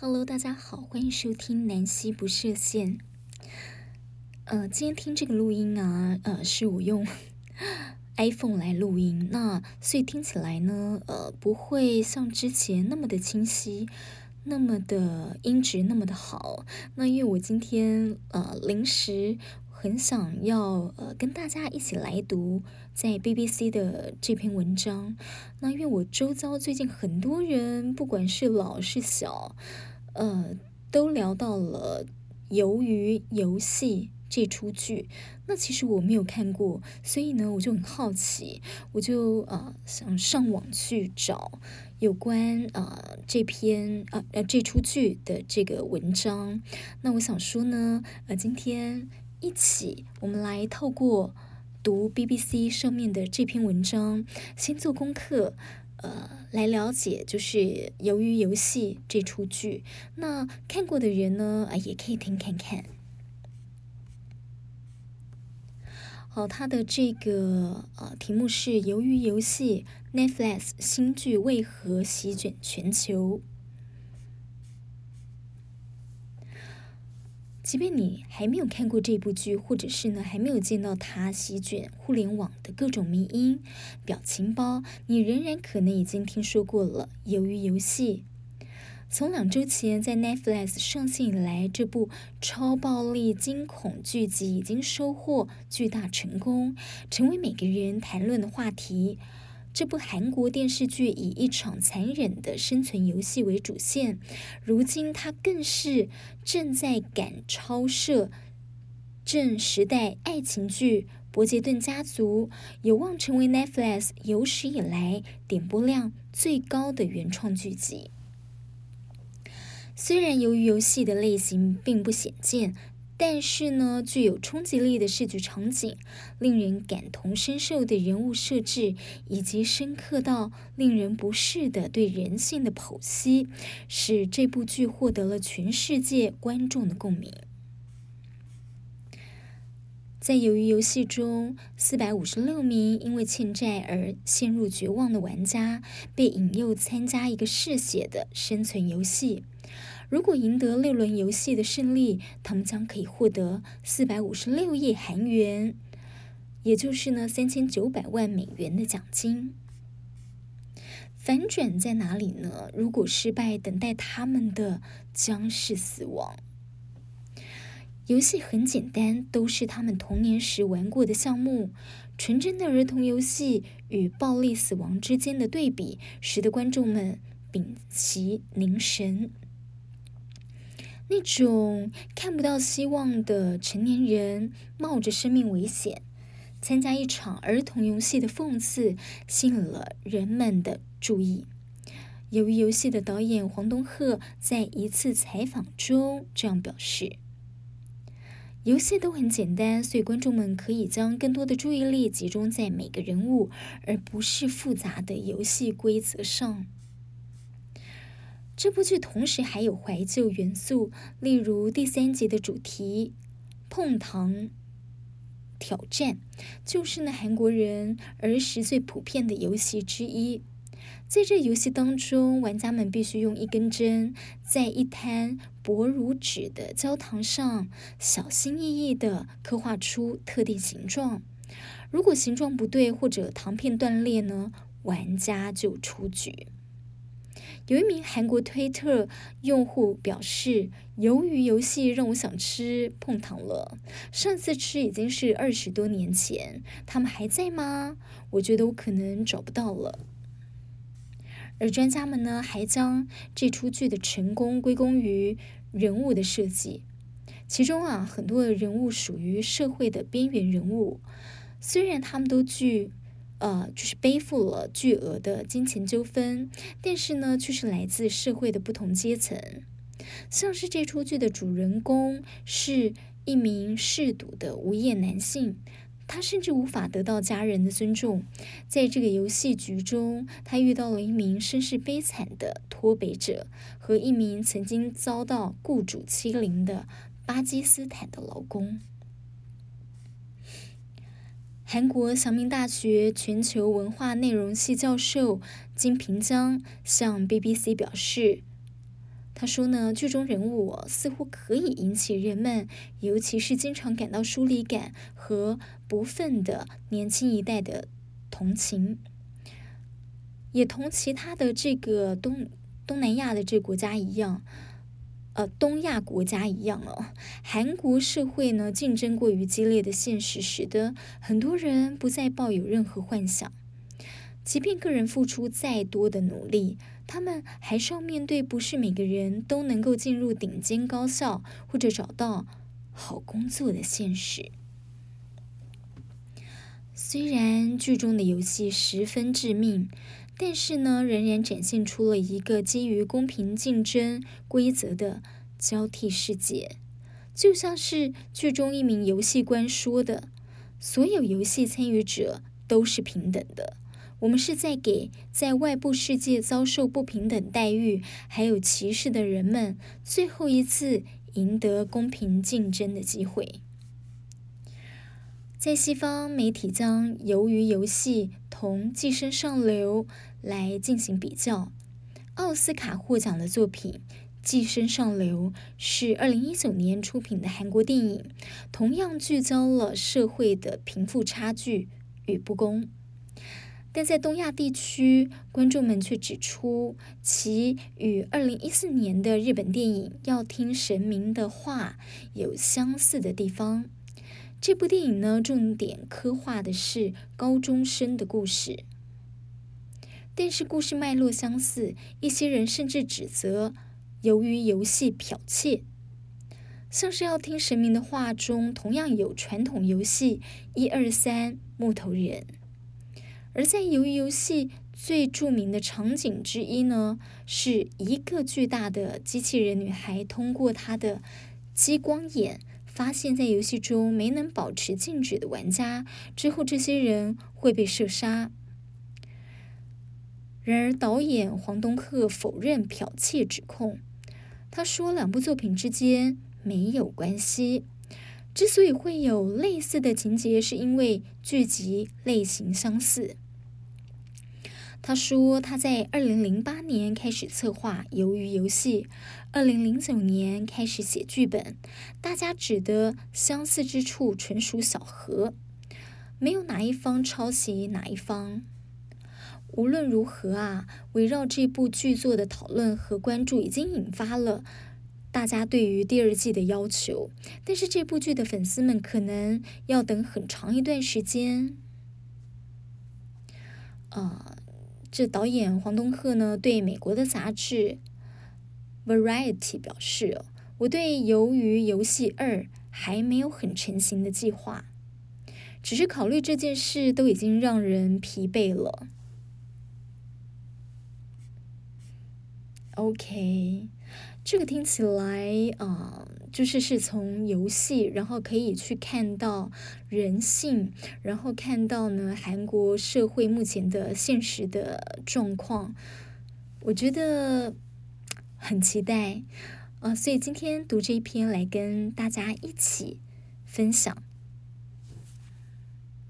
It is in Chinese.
Hello，大家好，欢迎收听南希不设限。呃，今天听这个录音啊，呃，是我用 iPhone 来录音，那所以听起来呢，呃，不会像之前那么的清晰，那么的音质那么的好。那因为我今天呃临时很想要呃跟大家一起来读在 BBC 的这篇文章，那因为我周遭最近很多人，不管是老是小。呃，都聊到了《鱿鱼游戏》这出剧，那其实我没有看过，所以呢，我就很好奇，我就啊、呃、想上网去找有关啊、呃、这篇啊呃这出剧的这个文章。那我想说呢，呃，今天一起我们来透过读 BBC 上面的这篇文章，先做功课。呃，来了解就是《鱿鱼游戏》这出剧。那看过的人呢，啊，也可以听看看。好，它的这个呃题目是《鱿鱼游戏》，Netflix 新剧为何席卷全球？即便你还没有看过这部剧，或者是呢还没有见到它席卷互联网的各种迷因表情包，你仍然可能已经听说过了《鱿鱼游戏》。从两周前在 Netflix 上线以来，这部超暴力惊恐剧集已经收获巨大成功，成为每个人谈论的话题。这部韩国电视剧以一场残忍的生存游戏为主线，如今它更是正在赶超摄正时代爱情剧《伯杰顿家族》，有望成为 Netflix 有史以来点播量最高的原创剧集。虽然由于游戏的类型并不鲜见。但是呢，具有冲击力的视觉场景、令人感同身受的人物设置，以及深刻到令人不适的对人性的剖析，使这部剧获得了全世界观众的共鸣。在鱿鱼游戏中，四百五十六名因为欠债而陷入绝望的玩家，被引诱参加一个嗜血的生存游戏。如果赢得六轮游戏的胜利，他们将可以获得四百五十六亿韩元，也就是呢三千九百万美元的奖金。反转在哪里呢？如果失败，等待他们的将是死亡。游戏很简单，都是他们童年时玩过的项目。纯真的儿童游戏与暴力死亡之间的对比，使得观众们屏息凝神。那种看不到希望的成年人冒着生命危险参加一场儿童游戏的讽刺，吸引了人们的注意。由于游戏的导演黄东赫在一次采访中这样表示：“游戏都很简单，所以观众们可以将更多的注意力集中在每个人物，而不是复杂的游戏规则上。”这部剧同时还有怀旧元素，例如第三集的主题“碰糖挑战”，就是那韩国人儿时最普遍的游戏之一。在这游戏当中，玩家们必须用一根针在一滩薄如纸的焦糖上小心翼翼地刻画出特定形状。如果形状不对或者糖片断裂呢，玩家就出局。有一名韩国推特用户表示：“鱿鱼游戏让我想吃碰糖了。上次吃已经是二十多年前，他们还在吗？我觉得我可能找不到了。”而专家们呢，还将这出剧的成功归功于人物的设计，其中啊，很多的人物属于社会的边缘人物，虽然他们都具。呃，就是背负了巨额的金钱纠纷，但是呢，却是来自社会的不同阶层。像是这出剧的主人公是一名嗜赌的无业男性，他甚至无法得到家人的尊重。在这个游戏局中，他遇到了一名身世悲惨的脱北者和一名曾经遭到雇主欺凌的巴基斯坦的劳工。韩国祥明大学全球文化内容系教授金平江向 BBC 表示，他说呢，剧中人物似乎可以引起人们，尤其是经常感到疏离感和不忿的年轻一代的同情，也同其他的这个东东南亚的这国家一样。呃，东亚国家一样哦，韩国社会呢，竞争过于激烈的现实，使得很多人不再抱有任何幻想。即便个人付出再多的努力，他们还是要面对不是每个人都能够进入顶尖高校或者找到好工作的现实。虽然剧中的游戏十分致命。但是呢，仍然展现出了一个基于公平竞争规则的交替世界，就像是剧中一名游戏官说的：“所有游戏参与者都是平等的。我们是在给在外部世界遭受不平等待遇还有歧视的人们最后一次赢得公平竞争的机会。”在西方媒体将《鱿鱼游戏》同《寄生上流》来进行比较，奥斯卡获奖的作品《寄生上流》是二零一九年出品的韩国电影，同样聚焦了社会的贫富差距与不公。但在东亚地区，观众们却指出其与二零一四年的日本电影《要听神明的话》有相似的地方。这部电影呢，重点刻画的是高中生的故事。但是故事脉络相似，一些人甚至指责由于游戏剽窃，像是要听神明的话中，同样有传统游戏一二三木头人，而在鱿鱼游戏最著名的场景之一呢，是一个巨大的机器人女孩通过她的激光眼，发现在游戏中没能保持静止的玩家之后，这些人会被射杀。然而，导演黄东赫否认剽窃指控。他说，两部作品之间没有关系。之所以会有类似的情节，是因为剧集类型相似。他说，他在二零零八年开始策划《鱿鱼游戏》，二零零九年开始写剧本。大家指的相似之处纯属巧合，没有哪一方抄袭哪一方。无论如何啊，围绕这部剧作的讨论和关注已经引发了大家对于第二季的要求。但是这部剧的粉丝们可能要等很长一段时间。啊、这导演黄东赫呢，对美国的杂志《Variety》表示：“我对《鱿鱼游戏二》还没有很成型的计划，只是考虑这件事都已经让人疲惫了。” OK，这个听起来啊、呃，就是是从游戏，然后可以去看到人性，然后看到呢韩国社会目前的现实的状况，我觉得很期待、呃，所以今天读这一篇来跟大家一起分享。